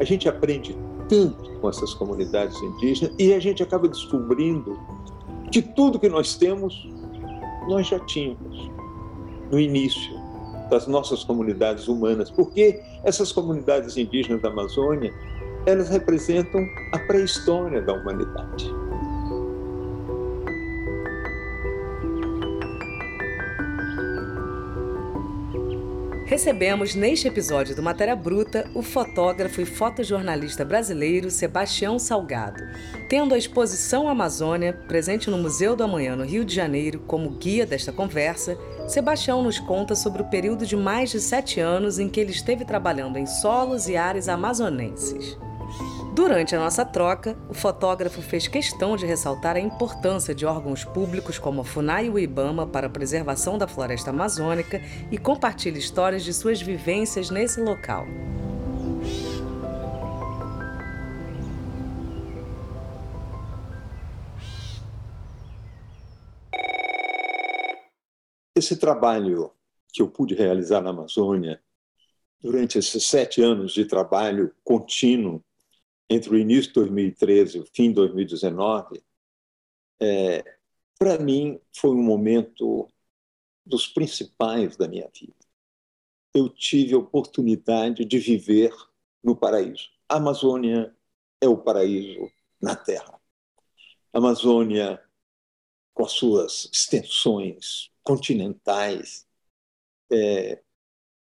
A gente aprende tanto com essas comunidades indígenas e a gente acaba descobrindo que tudo que nós temos, nós já tínhamos no início das nossas comunidades humanas, porque essas comunidades indígenas da Amazônia, elas representam a pré-história da humanidade. Recebemos neste episódio do Matéria Bruta o fotógrafo e fotojornalista brasileiro Sebastião Salgado. Tendo a exposição Amazônia presente no Museu do Amanhã no Rio de Janeiro como guia desta conversa, Sebastião nos conta sobre o período de mais de sete anos em que ele esteve trabalhando em solos e áreas amazonenses. Durante a nossa troca, o fotógrafo fez questão de ressaltar a importância de órgãos públicos como a FUNAI e o IBAMA para a preservação da floresta amazônica e compartilha histórias de suas vivências nesse local. Esse trabalho que eu pude realizar na Amazônia, durante esses sete anos de trabalho contínuo entre o início de 2013 e o fim de 2019, é, para mim foi um momento dos principais da minha vida. Eu tive a oportunidade de viver no paraíso. A Amazônia é o paraíso na Terra. A Amazônia, com as suas extensões continentais, é,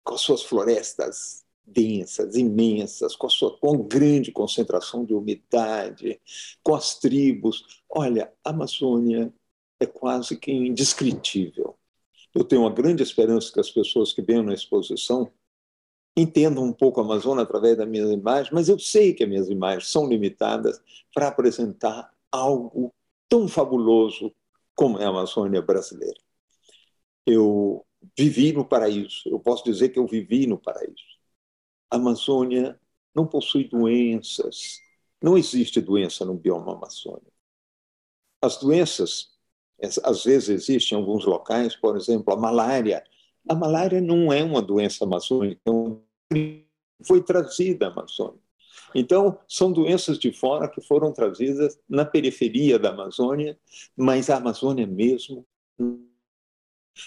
com as suas florestas densas, imensas, com sua com grande concentração de umidade, com as tribos. Olha, a Amazônia é quase que indescritível. Eu tenho uma grande esperança que as pessoas que venham na exposição entendam um pouco a Amazônia através das minhas imagens, mas eu sei que as minhas imagens são limitadas para apresentar algo tão fabuloso como é a Amazônia brasileira. Eu vivi no paraíso, eu posso dizer que eu vivi no paraíso a Amazônia não possui doenças. Não existe doença no bioma amazônico. As doenças, às vezes, existem em alguns locais, por exemplo, a malária. A malária não é uma doença amazônica, é foi trazida à Amazônia. Então, são doenças de fora que foram trazidas na periferia da Amazônia, mas a Amazônia mesmo.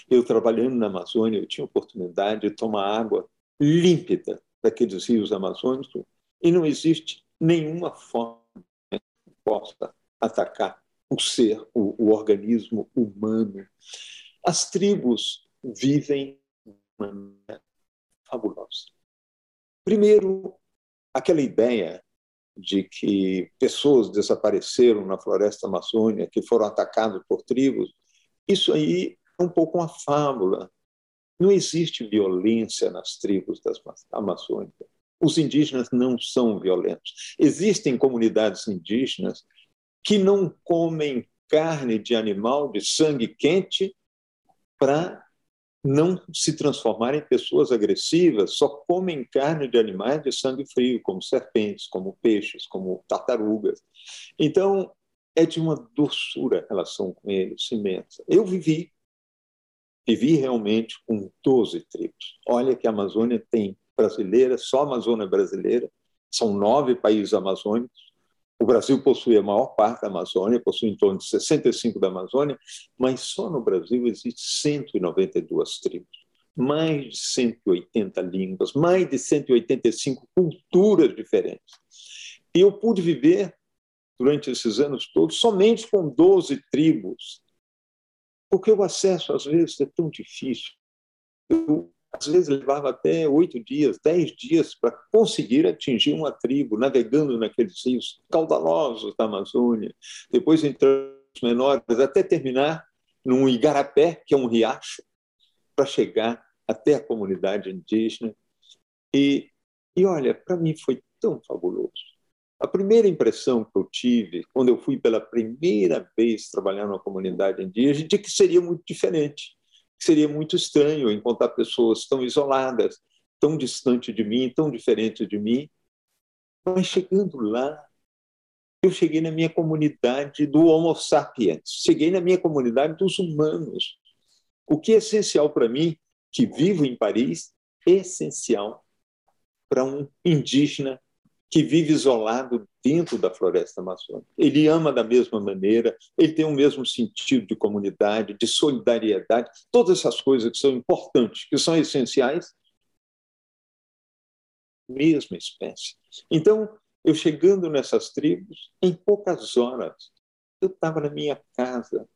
Eu trabalhando na Amazônia, eu tinha oportunidade de tomar água límpida daqueles rios amazônicos e não existe nenhuma forma que possa atacar o ser, o, o organismo humano. As tribos vivem de uma maneira fabulosa. Primeiro, aquela ideia de que pessoas desapareceram na floresta amazônica, que foram atacadas por tribos, isso aí é um pouco uma fábula não existe violência nas tribos das amazônicas. Os indígenas não são violentos. Existem comunidades indígenas que não comem carne de animal de sangue quente para não se transformarem em pessoas agressivas, só comem carne de animais de sangue frio, como serpentes, como peixes, como tartarugas. Então, é de uma doçura a relação com eles imensa. Eu vivi vivi realmente com 12 tribos. Olha que a Amazônia tem brasileira, só a Amazônia brasileira, são nove países amazônicos. O Brasil possui a maior parte da Amazônia, possui em torno de 65 da Amazônia, mas só no Brasil existem 192 tribos, mais de 180 línguas, mais de 185 culturas diferentes. E eu pude viver durante esses anos todos somente com 12 tribos porque o acesso, às vezes, é tão difícil. Eu, às vezes, levava até oito dias, dez dias para conseguir atingir uma tribo, navegando naqueles rios caudalosos da Amazônia, depois entrando menores, até terminar num igarapé, que é um riacho, para chegar até a comunidade indígena. E, e olha, para mim foi tão fabuloso. A primeira impressão que eu tive quando eu fui pela primeira vez trabalhar numa comunidade indígena é que seria muito diferente, que seria muito estranho encontrar pessoas tão isoladas, tão distantes de mim, tão diferentes de mim. Mas chegando lá, eu cheguei na minha comunidade do Homo sapiens, cheguei na minha comunidade dos humanos. O que é essencial para mim, que vivo em Paris, é essencial para um indígena que vive isolado dentro da floresta amazônica. Ele ama da mesma maneira, ele tem o mesmo sentido de comunidade, de solidariedade, todas essas coisas que são importantes, que são essenciais, mesma espécie. Então, eu chegando nessas tribos, em poucas horas, eu estava na minha casa.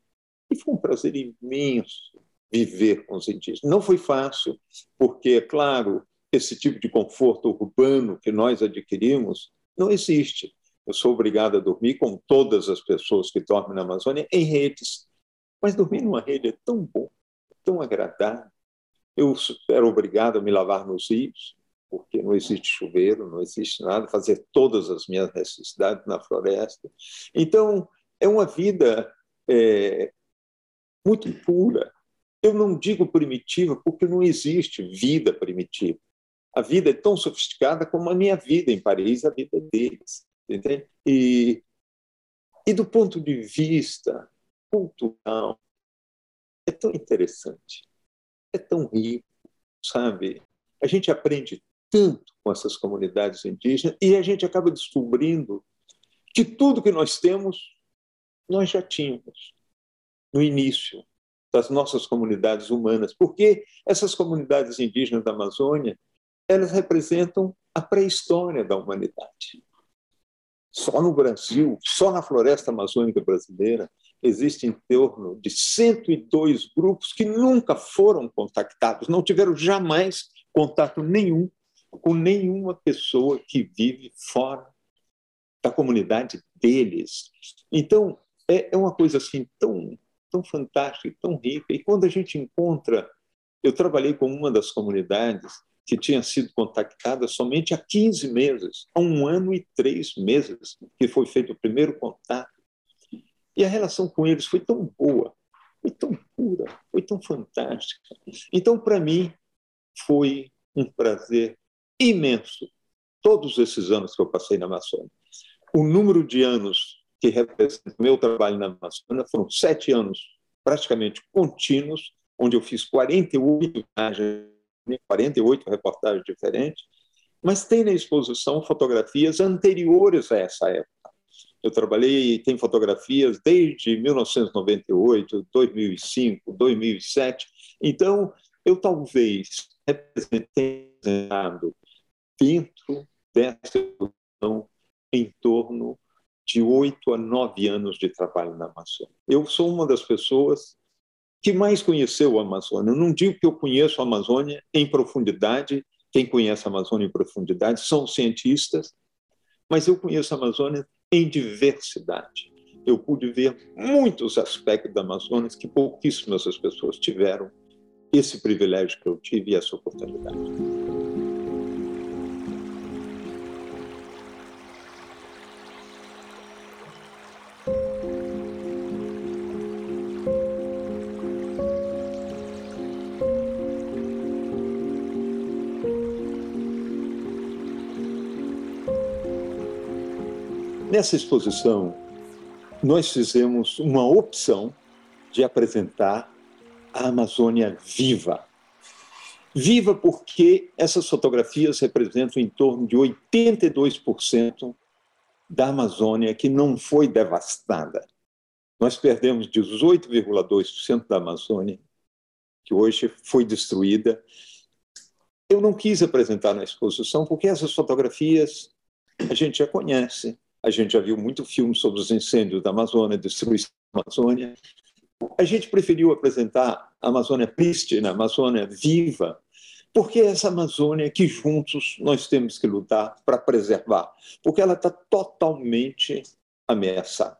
E foi um prazer imenso viver com os indígenas. Não foi fácil, porque, é claro, esse tipo de conforto urbano que nós adquirimos não existe. Eu sou obrigado a dormir, com todas as pessoas que dormem na Amazônia, em redes. Mas dormir numa rede é tão bom, tão agradável. Eu era obrigado a me lavar nos rios, porque não existe chuveiro, não existe nada, fazer todas as minhas necessidades na floresta. Então, é uma vida é, muito pura. Eu não digo primitiva porque não existe vida primitiva. A vida é tão sofisticada como a minha vida em Paris, a vida deles. Entende? E, e do ponto de vista cultural, é tão interessante, é tão rico, sabe? A gente aprende tanto com essas comunidades indígenas e a gente acaba descobrindo que tudo que nós temos, nós já tínhamos no início das nossas comunidades humanas, porque essas comunidades indígenas da Amazônia, elas representam a pré-história da humanidade. Só no Brasil, só na floresta amazônica brasileira, existem em torno de 102 grupos que nunca foram contactados, não tiveram jamais contato nenhum com nenhuma pessoa que vive fora da comunidade deles. Então, é, é uma coisa assim tão, tão fantástica, tão rica. E quando a gente encontra. Eu trabalhei com uma das comunidades que tinha sido contactada somente há 15 meses, há um ano e três meses que foi feito o primeiro contato. E a relação com eles foi tão boa, foi tão pura, foi tão fantástica. Então, para mim, foi um prazer imenso todos esses anos que eu passei na Amazônia. O número de anos que representa o meu trabalho na Amazônia foram sete anos praticamente contínuos, onde eu fiz 48 viagens, 48 reportagens diferentes, mas tem na exposição fotografias anteriores a essa época. Eu trabalhei, tem fotografias desde 1998, 2005, 2007. Então, eu talvez representado dentro dessa evolução em torno de oito a nove anos de trabalho na Amazônia. Eu sou uma das pessoas que mais conheceu a Amazônia. Eu não digo que eu conheço a Amazônia em profundidade, quem conhece a Amazônia em profundidade são cientistas, mas eu conheço a Amazônia em diversidade. Eu pude ver muitos aspectos da Amazônia que pouquíssimas pessoas tiveram esse privilégio que eu tive e essa oportunidade. Nessa exposição, nós fizemos uma opção de apresentar a Amazônia viva. Viva porque essas fotografias representam em torno de 82% da Amazônia que não foi devastada. Nós perdemos 18,2% da Amazônia, que hoje foi destruída. Eu não quis apresentar na exposição porque essas fotografias a gente já conhece. A gente já viu muito filme sobre os incêndios da Amazônia, destruição da Amazônia. A gente preferiu apresentar a Amazônia prístina, a Amazônia viva, porque é essa Amazônia que juntos nós temos que lutar para preservar, porque ela está totalmente ameaçada.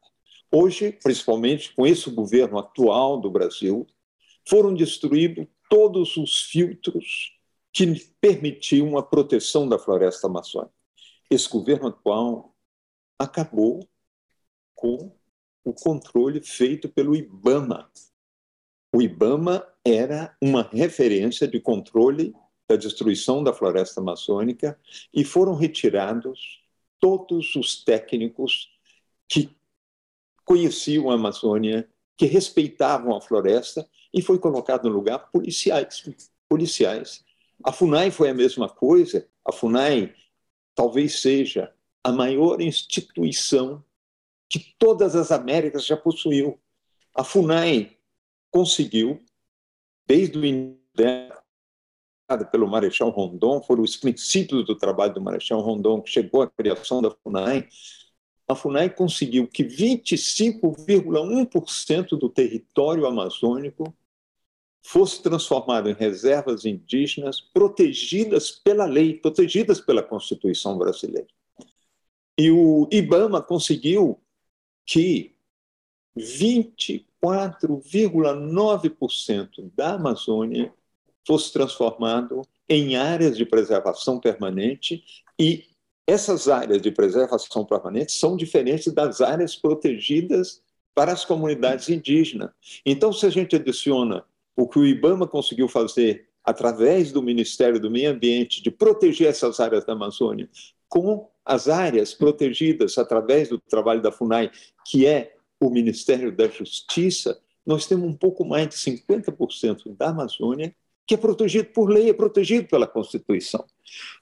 Hoje, principalmente com esse governo atual do Brasil, foram destruídos todos os filtros que permitiam a proteção da floresta amazônica. Esse governo atual acabou com o controle feito pelo IBAMA. O IBAMA era uma referência de controle da destruição da floresta amazônica e foram retirados todos os técnicos que conheciam a Amazônia, que respeitavam a floresta, e foi colocado no lugar policiais. policiais. A FUNAI foi a mesma coisa. A FUNAI talvez seja a maior instituição que todas as Américas já possuiu. A FUNAI conseguiu, desde o início dela, pelo Marechal Rondon, foram os princípios do trabalho do Marechal Rondon que chegou à criação da FUNAI, a FUNAI conseguiu que 25,1% do território amazônico fosse transformado em reservas indígenas protegidas pela lei, protegidas pela Constituição brasileira. E o IBAMA conseguiu que 24,9% da Amazônia fosse transformado em áreas de preservação permanente e essas áreas de preservação permanente são diferentes das áreas protegidas para as comunidades indígenas. Então, se a gente adiciona o que o IBAMA conseguiu fazer através do Ministério do Meio Ambiente de proteger essas áreas da Amazônia, com as áreas protegidas através do trabalho da FUNAI, que é o Ministério da Justiça, nós temos um pouco mais de 50% da Amazônia que é protegido por lei, é protegido pela Constituição.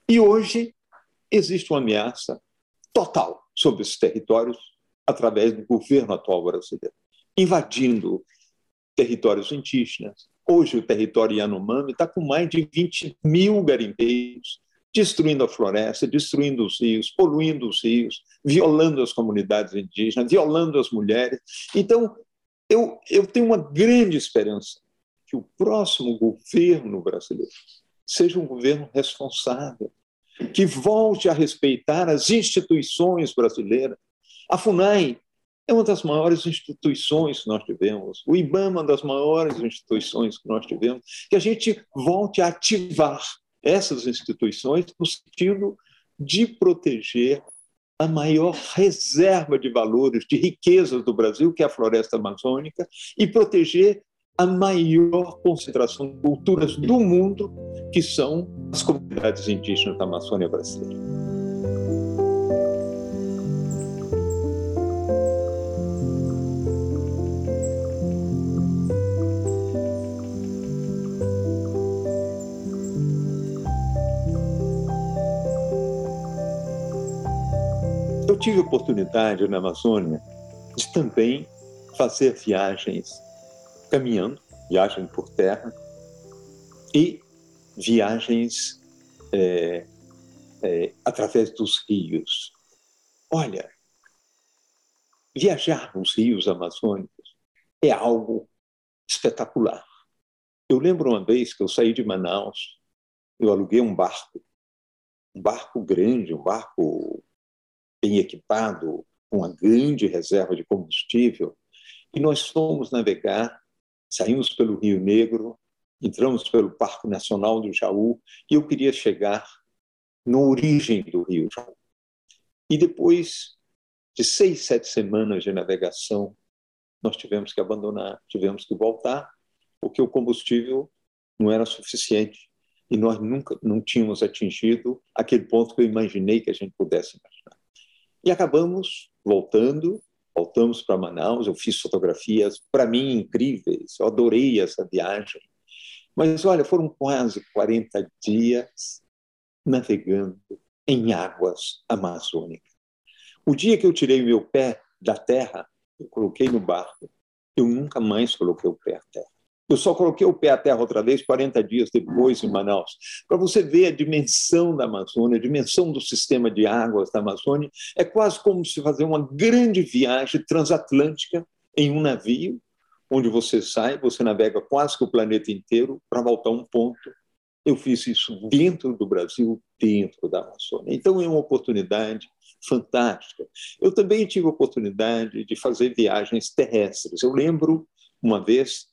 E hoje existe uma ameaça total sobre esses territórios através do governo atual brasileiro, invadindo territórios indígenas. Hoje, o território Yanomami está com mais de 20 mil garimpeiros, destruindo a floresta, destruindo os rios, poluindo os rios, violando as comunidades indígenas, violando as mulheres. Então, eu, eu tenho uma grande esperança que o próximo governo brasileiro seja um governo responsável, que volte a respeitar as instituições brasileiras. A FUNAI é uma das maiores instituições que nós tivemos, o IBAMA é uma das maiores instituições que nós tivemos, que a gente volte a ativar essas instituições no sentido de proteger a maior reserva de valores, de riquezas do Brasil, que é a floresta amazônica, e proteger a maior concentração de culturas do mundo, que são as comunidades indígenas da Amazônia brasileira. Tive oportunidade na Amazônia de também fazer viagens caminhando, viagem por terra e viagens é, é, através dos rios. Olha, viajar nos rios amazônicos é algo espetacular. Eu lembro uma vez que eu saí de Manaus, eu aluguei um barco, um barco grande, um barco bem equipado, com uma grande reserva de combustível, e nós fomos navegar Saímos pelo Rio Negro, entramos pelo Parque Nacional do Jaú e eu queria chegar na origem do Rio Jaú. E depois de seis, sete semanas de navegação, nós tivemos que abandonar, tivemos que voltar, porque o combustível não era suficiente e nós nunca não tínhamos atingido aquele ponto que eu imaginei que a gente pudesse imaginar. E acabamos voltando voltamos para Manaus, eu fiz fotografias, para mim, incríveis, eu adorei essa viagem. Mas, olha, foram quase 40 dias navegando em águas amazônicas. O dia que eu tirei meu pé da terra, eu coloquei no barco, eu nunca mais coloquei o pé à terra. Eu só coloquei o pé à terra outra vez 40 dias depois em Manaus, para você ver a dimensão da Amazônia, a dimensão do sistema de águas da Amazônia. É quase como se fazer uma grande viagem transatlântica em um navio, onde você sai, você navega quase que o planeta inteiro para voltar a um ponto. Eu fiz isso dentro do Brasil, dentro da Amazônia. Então é uma oportunidade fantástica. Eu também tive a oportunidade de fazer viagens terrestres. Eu lembro uma vez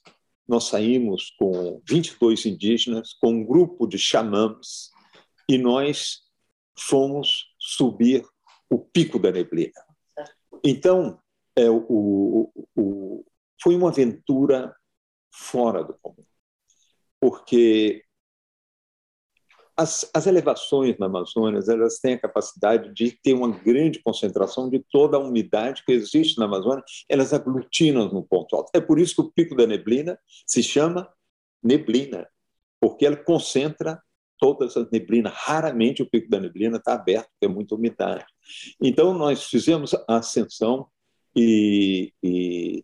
nós saímos com 22 indígenas, com um grupo de xamãs, e nós fomos subir o Pico da Neblina. Então, é, o, o, foi uma aventura fora do comum, porque as, as, elevações na Amazônia elas têm a capacidade de ter uma grande concentração de toda a umidade que existe na Amazônia, elas aglutinam no ponto alto. É por isso que o Pico da Neblina se chama neblina, porque ela concentra todas as neblinas. Raramente o Pico da Neblina está aberto, porque é muita umidade. Então, nós fizemos a ascensão e, e,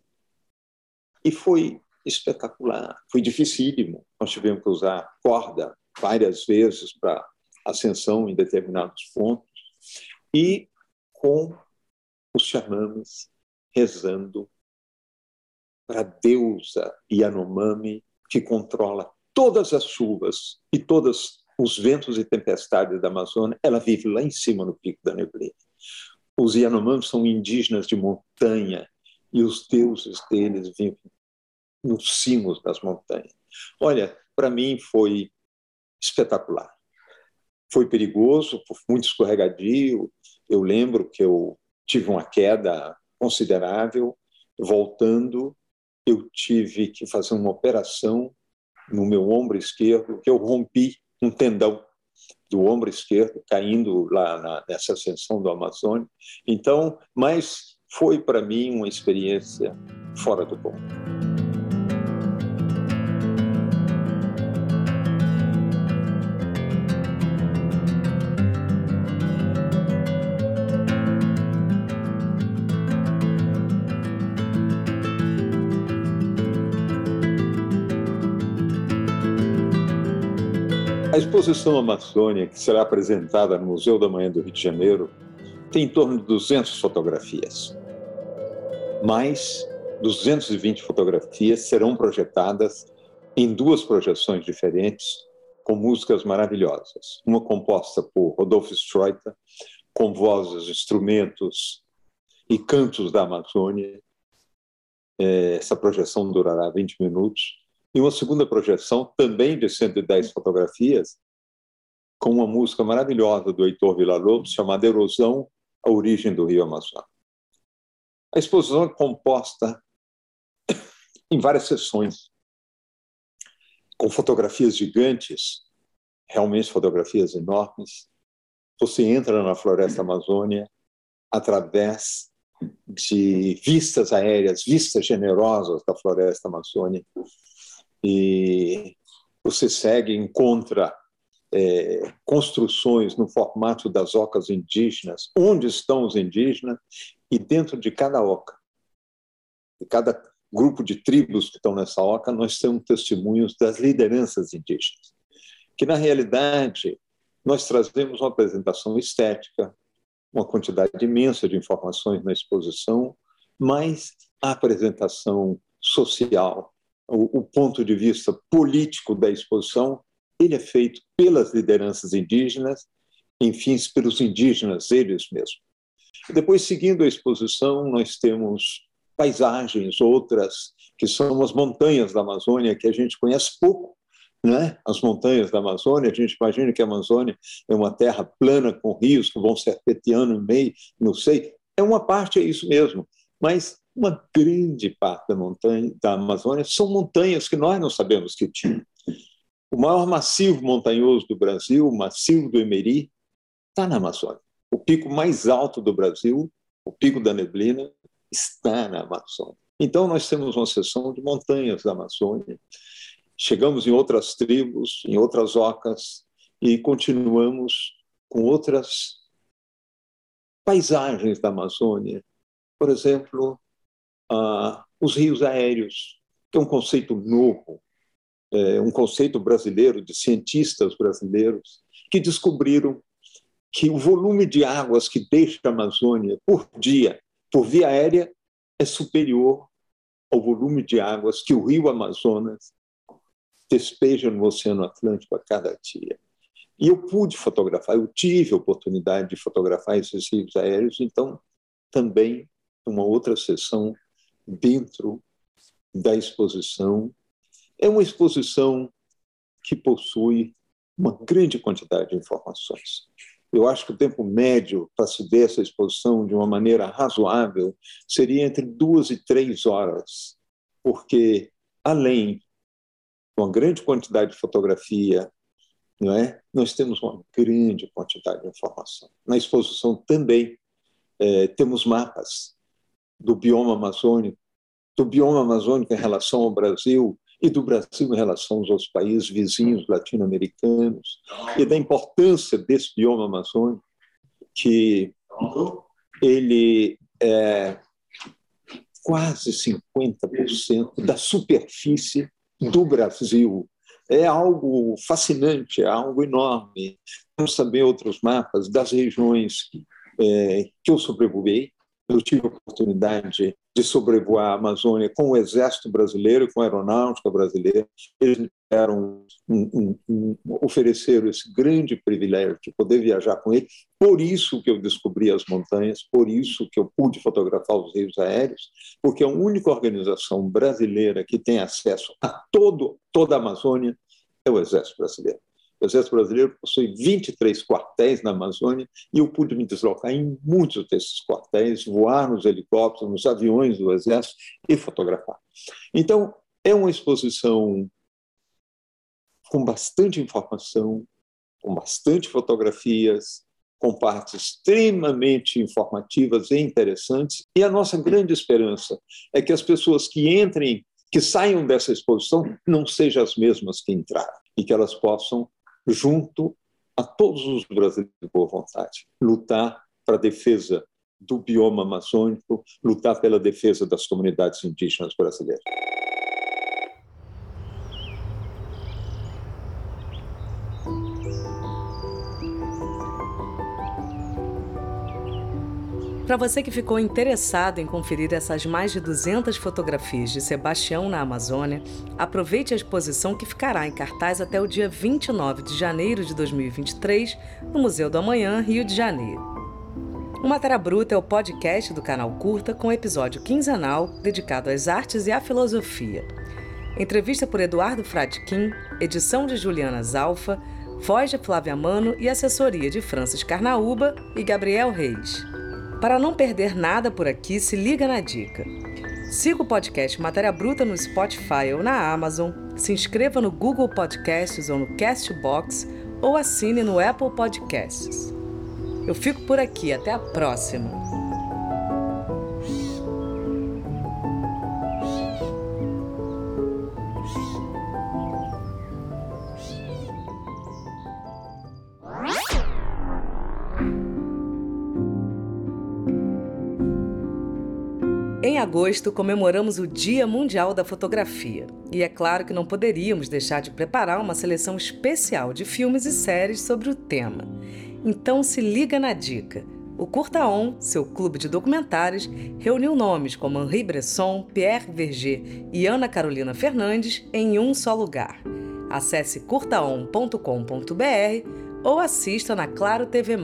e foi espetacular, foi dificílimo. Nós tivemos que usar corda várias vezes para ascensão em determinados pontos, e com os xamãs rezando para a deusa Yanomami, que controla todas as chuvas e todos os ventos e tempestades da Amazônia, ela vive lá em cima no Pico da Neblina. Os Yanomami são indígenas de montanha e os deuses deles vivem nos cimos das montanhas. Olha, para mim foi espetacular. Foi perigoso, muito escorregadio. Eu lembro que eu tive uma queda considerável. Voltando, eu tive que fazer uma operação no meu ombro esquerdo, que eu rompi um tendão do ombro esquerdo, caindo lá na, nessa ascensão do Amazônia. Então, mas foi para mim uma experiência fora do comum. A exposição Amazônia, que será apresentada no Museu da Manhã do Rio de Janeiro, tem em torno de 200 fotografias. Mais 220 fotografias serão projetadas em duas projeções diferentes, com músicas maravilhosas. Uma composta por Rodolfo Streuter, com vozes, instrumentos e cantos da Amazônia. É, essa projeção durará 20 minutos e uma segunda projeção, também de 110 fotografias, com uma música maravilhosa do Heitor Villa-Lobos, chamada Erosão, a origem do Rio Amazonas. A exposição é composta em várias sessões, com fotografias gigantes, realmente fotografias enormes. Você entra na floresta amazônia através de vistas aéreas, vistas generosas da floresta amazônia, e você segue, encontra é, construções no formato das ocas indígenas, onde estão os indígenas, e dentro de cada oca, de cada grupo de tribos que estão nessa oca, nós temos testemunhos das lideranças indígenas, que na realidade nós trazemos uma apresentação estética, uma quantidade imensa de informações na exposição, mas a apresentação social, o, o ponto de vista político da exposição, ele é feito pelas lideranças indígenas, enfim, pelos indígenas eles mesmos. Depois, seguindo a exposição, nós temos paisagens, outras que são as montanhas da Amazônia, que a gente conhece pouco, né? As montanhas da Amazônia, a gente imagina que a Amazônia é uma terra plana com rios que vão serpenteando no meio, não sei. É uma parte, é isso mesmo. Mas uma grande parte da montanha da Amazônia são montanhas que nós não sabemos que tinha. O maior massivo montanhoso do Brasil, o massivo do Emeri, está na Amazônia. O pico mais alto do Brasil, o pico da Neblina, está na Amazônia. Então nós temos uma seção de montanhas da Amazônia. Chegamos em outras tribos, em outras ocas e continuamos com outras paisagens da Amazônia. Por exemplo, ah, os rios aéreos, que é um conceito novo, é, um conceito brasileiro, de cientistas brasileiros, que descobriram que o volume de águas que deixa a Amazônia por dia, por via aérea, é superior ao volume de águas que o rio Amazonas despeja no Oceano Atlântico a cada dia. E eu pude fotografar, eu tive a oportunidade de fotografar esses rios aéreos, então também uma outra sessão dentro da exposição. É uma exposição que possui uma grande quantidade de informações. Eu acho que o tempo médio para se ver essa exposição de uma maneira razoável seria entre duas e três horas, porque além de uma grande quantidade de fotografia não é? Nós temos uma grande quantidade de informação. Na exposição também é, temos mapas do bioma amazônico, do bioma amazônico em relação ao Brasil e do Brasil em relação aos outros países vizinhos latino-americanos e da importância desse bioma amazônico que ele é quase 50% da superfície do Brasil. É algo fascinante, é algo enorme. Temos também outros mapas das regiões é, que eu sobrevoei, eu tive a oportunidade de sobrevoar a Amazônia com o Exército Brasileiro, com a Aeronáutica Brasileira. Eles eram um, um, um, ofereceram esse grande privilégio de poder viajar com ele. Por isso que eu descobri as montanhas, por isso que eu pude fotografar os rios aéreos, porque a única organização brasileira que tem acesso a todo, toda a Amazônia é o Exército Brasileiro. O Exército Brasileiro possui 23 quartéis na Amazônia e eu pude me deslocar em muitos desses quartéis, voar nos helicópteros, nos aviões do Exército e fotografar. Então, é uma exposição com bastante informação, com bastante fotografias, com partes extremamente informativas e interessantes. E a nossa grande esperança é que as pessoas que entrem, que saiam dessa exposição, não sejam as mesmas que entraram e que elas possam junto a todos os brasileiros de boa vontade, lutar para a defesa do bioma amazônico, lutar pela defesa das comunidades indígenas brasileiras. Para você que ficou interessado em conferir essas mais de 200 fotografias de Sebastião na Amazônia, aproveite a exposição que ficará em cartaz até o dia 29 de janeiro de 2023 no Museu do Amanhã, Rio de Janeiro. O Matéria Bruta é o podcast do canal Curta com episódio quinzenal dedicado às artes e à filosofia. Entrevista por Eduardo Fradkin, edição de Juliana Zalfa, voz de Flávia Mano e assessoria de Francis Carnaúba e Gabriel Reis. Para não perder nada por aqui, se liga na dica. Siga o podcast Matéria Bruta no Spotify ou na Amazon, se inscreva no Google Podcasts ou no Castbox ou assine no Apple Podcasts. Eu fico por aqui, até a próxima! Agosto comemoramos o Dia Mundial da Fotografia. E é claro que não poderíamos deixar de preparar uma seleção especial de filmes e séries sobre o tema. Então se liga na dica. O Curta On, seu clube de documentários, reuniu nomes como Henri Bresson, Pierre Verger e Ana Carolina Fernandes em um só lugar. Acesse curtaon.com.br ou assista na Claro TV+.